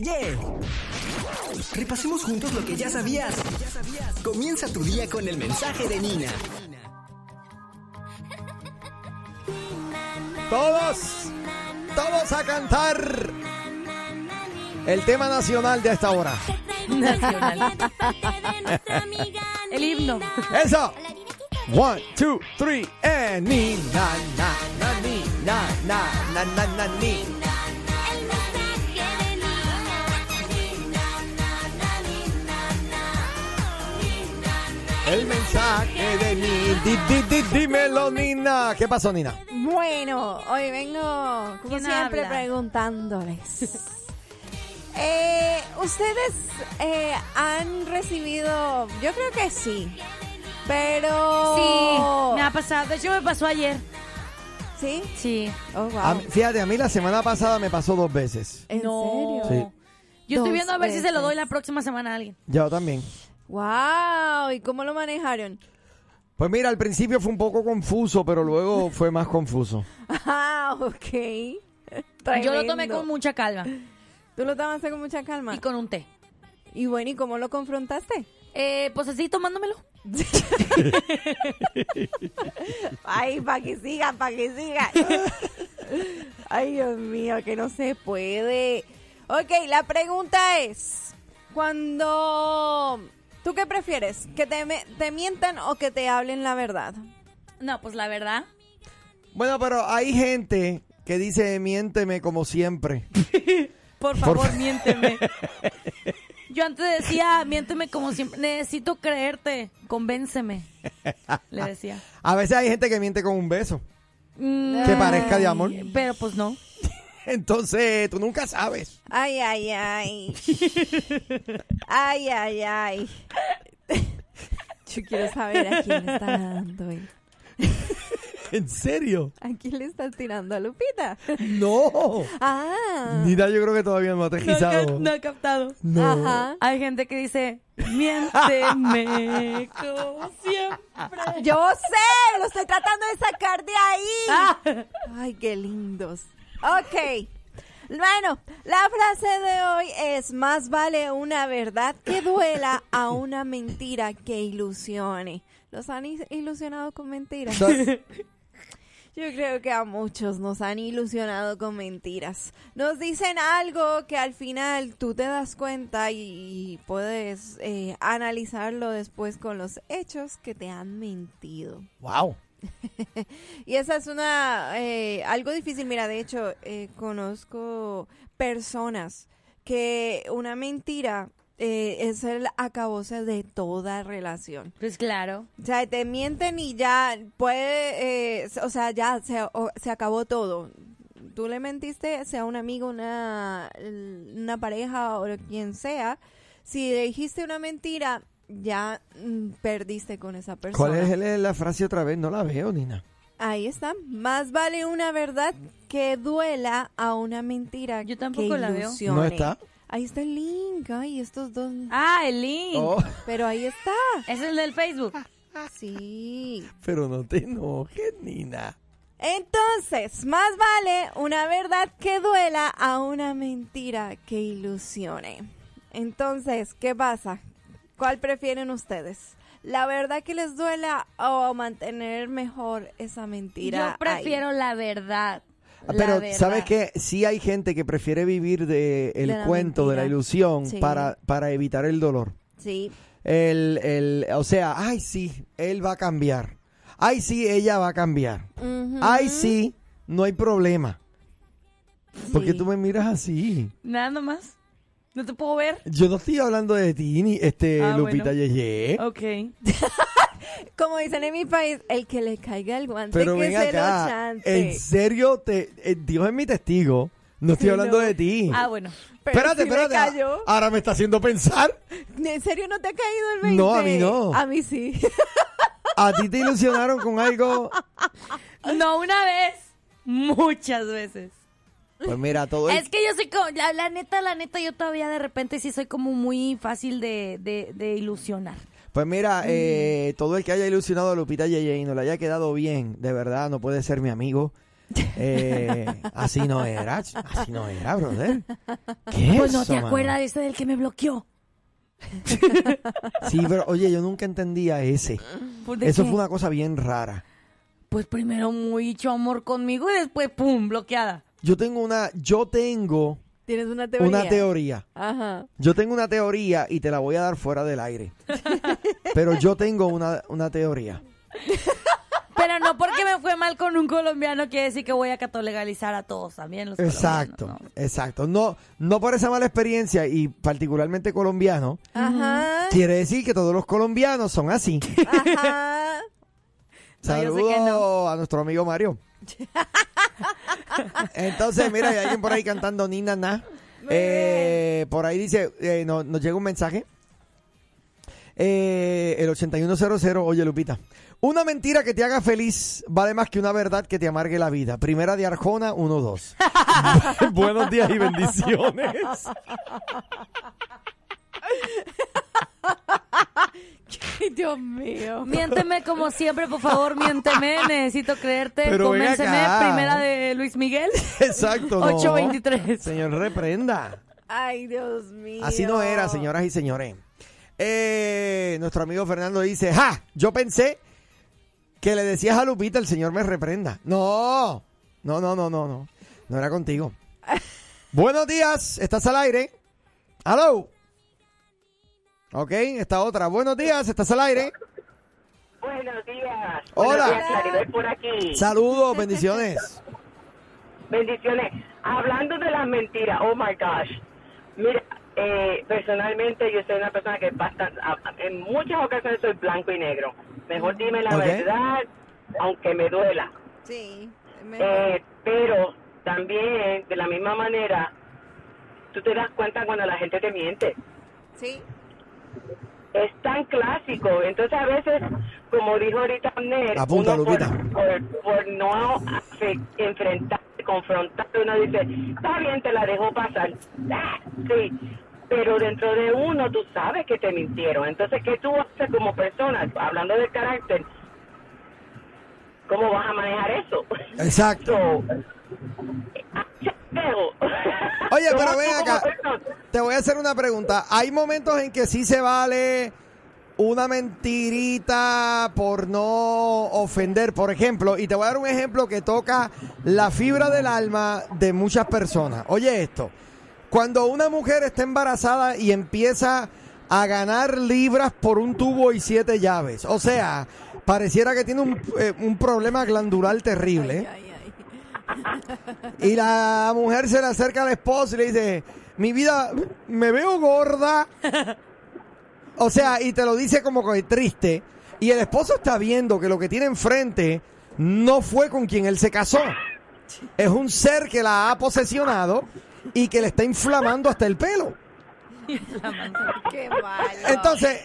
Yeye. Repasemos juntos lo que ya sabías. Comienza tu día con el mensaje de Nina. Todos, todos a cantar el tema nacional de esta hora. Nacional. El himno. Eso. One, two, three, and ni na na na ni na na na na na ni. El mensaje de ni, di, di, di, dímelo, Nina. ¿Qué pasó, Nina? Bueno, hoy vengo, como ¿Quién siempre, habla? preguntándoles. Eh, ¿Ustedes eh, han recibido, yo creo que sí, pero... Sí, me ha pasado. De hecho, me pasó ayer. ¿Sí? Sí. Oh, wow. A fíjate, a mí la semana pasada me pasó dos veces. ¿En no. serio? Sí. Yo estoy viendo a ver si se lo doy la próxima semana a alguien. Yo también. Wow, ¿y cómo lo manejaron? Pues mira, al principio fue un poco confuso, pero luego fue más confuso. Ah, ok. Yo lo tomé con mucha calma ¿Tú lo tomaste con mucha calma? y con un té. Y bueno, ¿y cómo lo confrontaste? Eh, pues así tomándomelo. Ay, para que sigan, para que sigan. Ay, Dios mío, que no se puede. Ok, la pregunta es, cuando... ¿Tú qué prefieres? ¿Que te, me- te mientan o que te hablen la verdad? No, pues la verdad. Bueno, pero hay gente que dice miénteme como siempre. Por favor, miénteme. Yo antes decía, miénteme como siempre. Necesito creerte. Convénceme. Le decía. A veces hay gente que miente con un beso. Mm, Que parezca de amor. Pero pues no. Entonces, tú nunca sabes. Ay, ay, ay. Ay, ay, ay. Yo quiero saber a quién le está dando. él. ¿En serio? ¿A quién le estás tirando a Lupita? No. Ah. Nina, yo creo que todavía no ha ca- no he captado. No. Ajá. Hay gente que dice, miénteme como siempre. Yo sé, lo estoy tratando de sacar de ahí. Ah. Ay, qué lindos. Ok. Bueno, la frase de hoy es más vale una verdad que duela a una mentira que ilusione. ¿Los han ilusionado con mentiras? Yo creo que a muchos nos han ilusionado con mentiras. Nos dicen algo que al final tú te das cuenta y puedes eh, analizarlo después con los hechos que te han mentido. wow. Y esa es una eh, algo difícil. Mira, de hecho, eh, conozco personas que una mentira eh, es el acabose de toda relación. Pues claro. O sea, te mienten y ya puede, eh, o sea, ya se, o- se acabó todo. Tú le mentiste, sea un amigo, una, una pareja o quien sea. Si le dijiste una mentira, ya mm, perdiste con esa persona. ¿Cuál es el- la frase otra vez? No la veo, Nina. Ahí está. Más vale una verdad que duela a una mentira. Yo tampoco que la veo. ilusione. ¿No está? Ahí está el link. Ay, estos dos. Ah, el link. Oh, Pero ahí está. Es el del Facebook. Sí. pero no te enojes, Nina. Entonces, más vale una verdad que duela a una mentira que ilusione. Entonces, ¿qué pasa? ¿Cuál prefieren ustedes? ¿La verdad que les duela o mantener mejor esa mentira? Yo ahí? prefiero la verdad. Ah, Pero. ¿sabes qué? Sí hay gente que prefiere vivir de el De cuento, de la ilusión, Sí. para, para evitar el dolor. Sí. El, el, o sea, ay, sí, él va a cambiar. Ay, sí, ella va a cambiar. Ay, sí, no hay problema. ¿Por qué Sí. tú me miras así? Nada más. No te puedo ver. Yo no estoy hablando de ti, ni este Ah, Lupita bueno. Yeye. Ok. Como dicen en mi país, el que le caiga el guante Pero que ven se lo acá, chante. en serio, te, eh, Dios es mi testigo. No estoy Sí, hablando no. de ti. Ah, bueno. Pero espérate, me espérate. cayó. Ahora me está haciendo pensar. ¿En serio no te ha caído el 20? No, a mí no. A mí sí. A ti te ilusionaron con algo. No una vez. Muchas veces. Pues mira, todo el- Es que yo soy como, la, la neta, la neta, yo todavía de repente sí soy como muy fácil de, de, de ilusionar. Pues Mm. mira, eh, todo el que haya ilusionado a Lupita Yeye y no le haya quedado bien, de verdad, no puede ser mi amigo. Eh, así no era, así no era, brother. ¿Qué Pues es no eso, te mano? acuerdas de ese del que me bloqueó. Sí, pero oye, yo nunca entendía ese. Pues, ¿de Eso qué? fue una cosa bien rara. Pues primero muy hecho amor conmigo y después, pum, bloqueada. Yo tengo una, yo tengo Tienes una teoría. una teoría. Ajá. Yo tengo una teoría y te la voy a dar fuera del aire. Pero yo tengo una, una teoría. Pero no porque me fue mal con un colombiano quiere decir que voy a legalizar a todos también los Exacto, colombianos, exacto. No, no por esa mala experiencia y particularmente colombiano, Ajá. quiere decir que todos los colombianos son así. Ajá. Saludos no. a nuestro amigo Mario. Entonces, mira, hay alguien por ahí cantando Nina Na. Eh, por ahí dice, eh, no- nos llega un mensaje. Eh, el 8100, oye Lupita. Una mentira que te haga feliz vale más que una verdad que te amargue la vida. Primera de Arjona, 1-2. Buenos días y bendiciones. Ay, Dios mío. Miénteme como siempre, por favor, miénteme. Necesito creerte. Pero Convénceme. Primera de Luis Miguel. Exacto. no. 823. Señor, reprenda. Ay, Dios mío. Así no era, señoras y señores. Eh, nuestro amigo Fernando dice, ¡ja! Yo pensé que le decías a Lupita, el señor me reprenda. No, no, no, no, no, no. No era contigo. Buenos días, ¿estás al aire? ¡Hello! Ok, esta otra. Buenos días, ¿estás al aire? Buenos días. Hola. Buenos días, Claribel, por aquí. Saludos, bendiciones. Bendiciones. Hablando de las mentiras, oh my gosh. Mira, eh, personalmente yo soy una persona que basta, a- en muchas ocasiones soy blanco y negro. Mejor dime la verdad, aunque me duela. Sí. mejor. Eh, pero también, de la misma manera, tú te das cuenta cuando la gente te miente. Sí. Es tan clásico. Entonces a veces, como dijo ahorita Abner, Apunta, uno por, Lupita. por, por no hace- enfrentar, confrontar, uno dice, está bien, te la dejo pasar. Ah, sí, pero dentro de uno tú sabes que te mintieron. Entonces, ¿qué tú haces como persona? Hablando de carácter, ¿cómo vas a manejar eso? Exacto. So, Oye, ¿Cómo pero ven acá. Te voy a hacer una pregunta. Hay momentos en que sí se vale una mentirita por no ofender, por ejemplo, y te voy a dar un ejemplo que toca la fibra del alma de muchas personas. Oye esto, cuando una mujer está embarazada y empieza a ganar libras por un tubo y siete llaves, o sea, pareciera que tiene un, eh, un problema glandular terrible. Ay, ay. Y la mujer se le acerca al esposo y le dice, mi vida, me veo gorda. O sea, y te lo dice como que triste. Y el esposo está viendo que lo que tiene enfrente no fue con quien él se casó. Es un ser que la ha posesionado y que le está inflamando hasta el pelo. Qué malo. Entonces,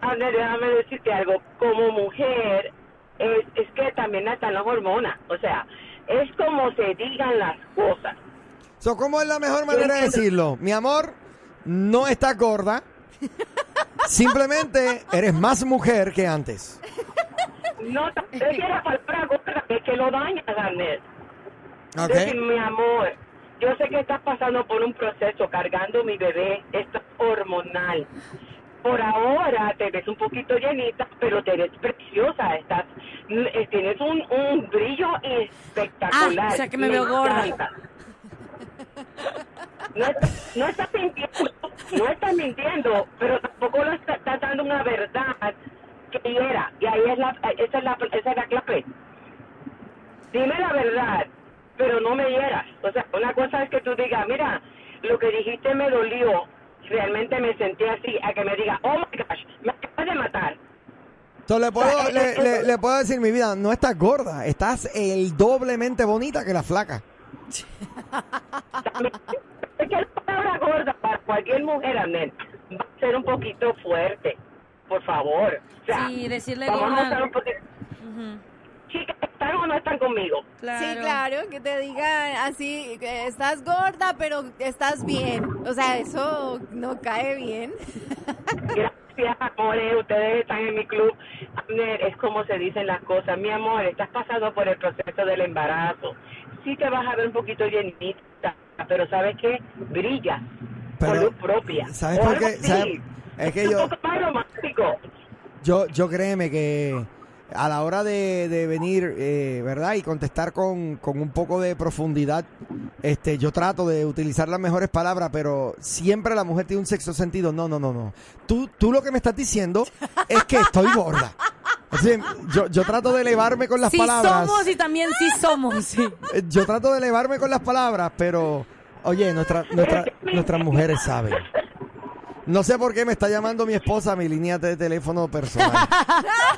Abner, déjame decirte algo. Como mujer, es, es que también están las hormonas. O sea, es como se digan las cosas. so, ¿cómo es la mejor manera de decirlo? Mi amor, no estás gorda. Simplemente eres más mujer que antes. No, es que la palabra gorda es que lo daña, Abner. ¿Ok? Decir, mi amor, yo sé que estás pasando por un proceso cargando mi bebé, esto es hormonal. Por ahora te ves un poquito llenita, pero te ves preciosa, estás, eh, tienes un, un brillo espectacular. Ah, o sea que me veo gorda. No, estás- no estás mintiendo, no estás mintiendo, pero tampoco lo está- estás dando una verdad que hiera. Y ahí es la, esa es la, esa es la clave dime la verdad, pero no me hieras. O sea, una cosa es que tú digas, mira, lo que dijiste me dolió, realmente me sentí así, a que me diga, oh my gosh, me acabas de matar. Entonces le puedo, le, le- le puedo decir, mi vida, no estás gorda, estás el doblemente bonita que la flaca. También, es que la palabra gorda para cualquier mujer, Amén, va a ser un poquito fuerte, por favor. O sea, Sí, decirle vamos a gorda. usar un poquito... Chicas, ¿están o no están conmigo? Claro. Sí, claro, que te digan así, que estás gorda, pero estás bien. O sea, eso no cae bien. Gracias. Amores. Ustedes están en mi club. Es como se dicen las cosas. Mi amor, estás pasando por el proceso del embarazo. Sí te vas a ver un poquito llenita, pero ¿sabes qué? Brilla. Pero, con luz propia. ¿sabes por qué? ¿Sabes? Es que yo- Un poco más romántico. Yo, yo créeme que a la hora de, de venir, eh, ¿verdad? Y contestar con, con un poco de profundidad, este, yo trato de utilizar las mejores palabras, pero siempre la mujer tiene un sexto sentido. No, no, no, no. Tú, tú lo que me estás diciendo es que estoy gorda. Yo, yo trato de elevarme con las sí palabras. somos y también sí somos. sí. Eh, Yo trato de elevarme con las palabras, pero, oye, nuestra, nuestra, nuestras mujeres saben. No sé por qué me está llamando mi esposa a mi línea de teléfono personal.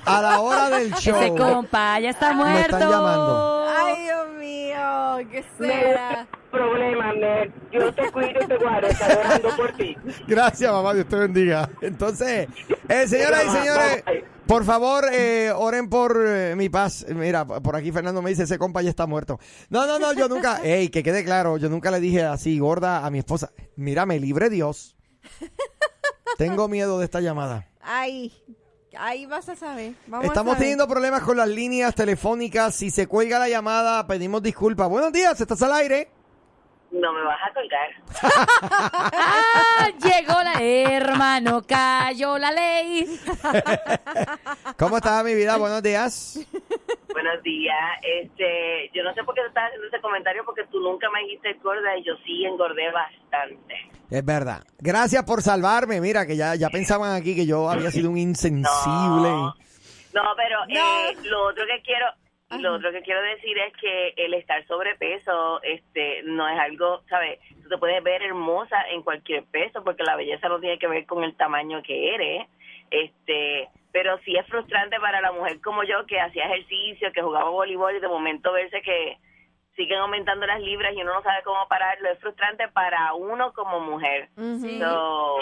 A la hora del show. Ese compa ya está Me muerto. están llamando. Ay, Dios mío, ¿qué No será? problema, Ned. Yo te cuido y te guardo. Estaré orando por ti. Gracias, mamá. Dios te bendiga. Entonces, eh, señoras y señores, por favor, eh, oren por eh, mi paz. Mira, por aquí Fernando me dice, ese compa ya está muerto. No, no, no, yo nunca, ey, que quede claro, yo nunca le dije así, gorda, a mi esposa. Mira, me libre Dios. Tengo miedo de esta llamada. Ay, ahí vas a saber. Vamos a Estamos saber. teniendo problemas con las líneas telefónicas. Si se cuelga la llamada, pedimos disculpas. Buenos días, ¿estás al aire? No me vas a colgar. Ah, llegó la hermano, cayó la ley. ¿Cómo estás, mi vida? Buenos días. Buenos días. Este, yo no sé por qué tú estás haciendo ese comentario porque tú nunca me dijiste gorda y yo sí engordé bastante. Es verdad. Gracias por salvarme. Mira, que ya, ya pensaban aquí que yo había sido un insensible. No, no pero No. eh, lo otro que quiero lo otro que quiero decir es que el estar sobrepeso este no es algo, ¿sabes? Tú te puedes ver hermosa en cualquier peso porque la belleza no tiene que ver con el tamaño que eres. Este, pero sí es frustrante para la mujer como yo que hacía ejercicio, que jugaba voleibol y de momento verse que siguen aumentando las libras y uno no sabe cómo pararlo. Es frustrante para uno como mujer. Ujú. So,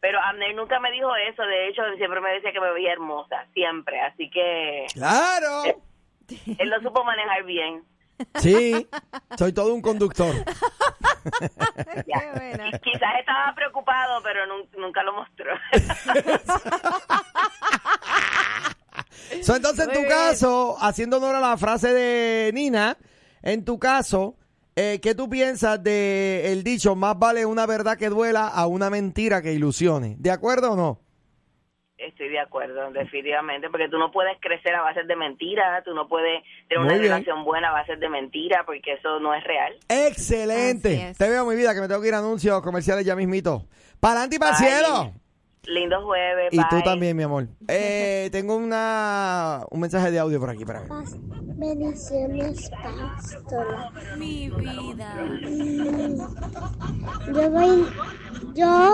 pero Amner nunca me dijo eso, de hecho siempre me decía que me veía hermosa, siempre, así que ¡Claro! él lo supo manejar bien. Sí, soy todo un conductor. Qué. Quizás estaba preocupado, pero nun- nunca lo mostró. So, entonces, en tu bien. caso, haciendo honor a la frase de Nina, en tu caso, eh, ¿qué tú piensas de el dicho, más vale una verdad que duela a una mentira que ilusione? ¿De acuerdo o no? Estoy de acuerdo, definitivamente, porque tú no puedes crecer a base de mentiras, tú no puedes tener Muy una bien. relación buena a base de mentiras, porque eso no es real. Excelente. Es. Te veo, mi vida, que me tengo que ir a anuncios comerciales ya mismito. Para adelante y para el Bye. cielo. Lindo jueves, Y tú también, mi amor. Eh, tengo una un mensaje de audio por aquí para. Pas- Bendiciones, pastora. Mi vida. Yo voy, yo,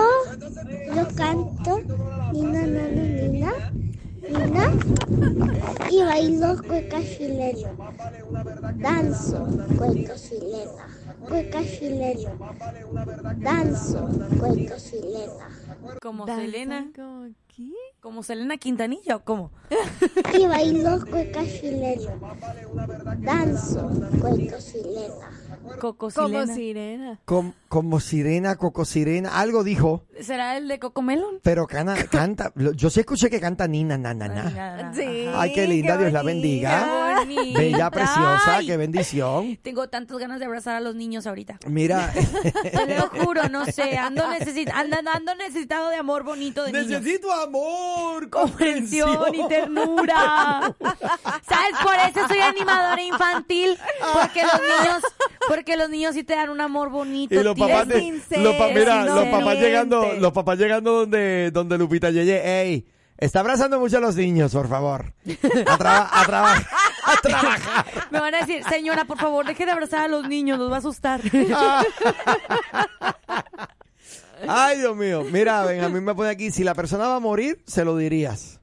yo canto, Nina, nana, Nina, Nina, y bailo cueca chilena. Danzo cueca chilena, cueca chilena. Danzo cueca chilena. Como Danza Selena. como- ¿Qué? Como Selena Quintanilla o cómo? Y bailo cueca chilena. Danzo cueca chilena. Coco Como Selena. sirena. Com- como sirena, coco sirena, algo dijo, ¿Será el de Coco Melon? pero cana- canta. lo- Yo sí escuché que canta Nina, na, na, na. Sí. Ay, qué linda, Dios la bendiga. Qué bonita. Bella, preciosa, Ay, qué bendición. Tengo tantas ganas de abrazar a los niños ahorita. Mira, Te lo juro, no sé. Ando, necesit ando, ando necesitado de amor bonito de niños. necesito amor, comprensión y ternura. ¿Sabes? Por eso soy animadora infantil. Porque los niños, porque los niños sí te dan un amor bonito. Y los papás, tierno. de- los, pa- mira, sincero, los papás llegando, los papás llegando donde, donde Lupita Yeye, ey, está abrazando mucho a los niños, por favor. A, traba- a trabajar, a trabajar. Me van a decir, señora, por favor, deje de abrazar a los niños, los va a asustar. Ay, Dios mío. Mira, Benjamín me pone aquí, si la persona va a morir, se lo dirías.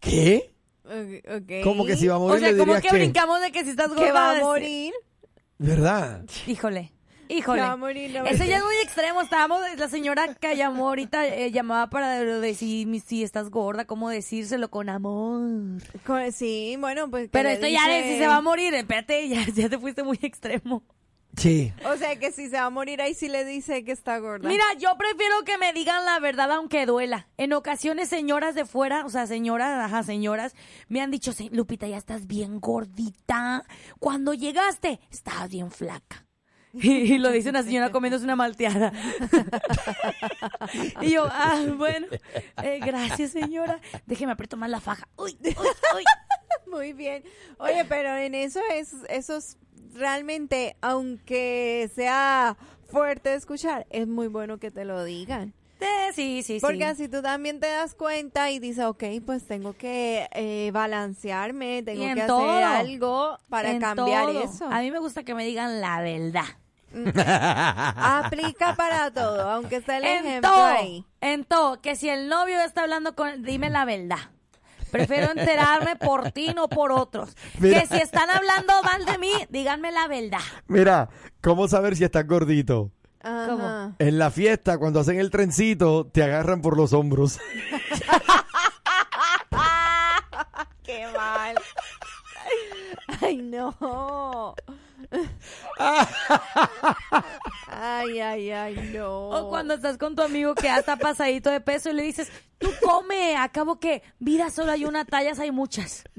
¿Qué? Ok, ok. ¿Cómo que si va a morir O sea, le como dirías que qué? brincamos de que si estás Que va a gorda, morir. ¿Verdad? Híjole. Híjole. A morir. no, Eso no. ya es muy extremo. Estábamos, la señora que llamó ahorita eh, llamaba para decir si estás gorda, cómo decírselo con amor. Con- Sí, bueno, pues. Pero esto ya de dice- si se va a morir, espérate, ya, ya te fuiste muy extremo. Sí. O sea que si se va a morir ahí sí le dice que está gorda. Mira, yo prefiero que me digan la verdad aunque duela. En ocasiones señoras de fuera, o sea, señoras, ajá, señoras, me han dicho, "Sí, Lupita, ya estás bien gordita. Cuando llegaste, estabas bien flaca. Y, y lo dice una señora comiéndose una malteada. y yo, ah, bueno, eh, gracias señora. Déjeme aprieto más la faja. Uy, uy, uy. Muy bien. Oye, pero en eso es, eso es realmente, aunque sea fuerte de escuchar, es muy bueno que te lo digan. Sí, sí, sí. Porque así tú también te das cuenta y dices, ok, pues tengo que eh, balancearme, tengo que todo. hacer algo para cambiar todo. eso. A mí me gusta que me digan la verdad. Aplica para todo, aunque está el en ejemplo todo, ahí. en todo, que si el novio está hablando con, dime la verdad. Prefiero enterarme por ti, no por otros. Mira. Que si están hablando mal de mí, díganme la verdad. Mira, ¿cómo saber si estás gordito? Ajá. En la fiesta, cuando hacen el trencito, te agarran por los hombros. Qué mal. Ay, no. Ay, ay, ay, no. O cuando estás con tu amigo que ya está pasadito de peso y le dices, tú come, acabo que vida solo hay una, tallas hay muchas.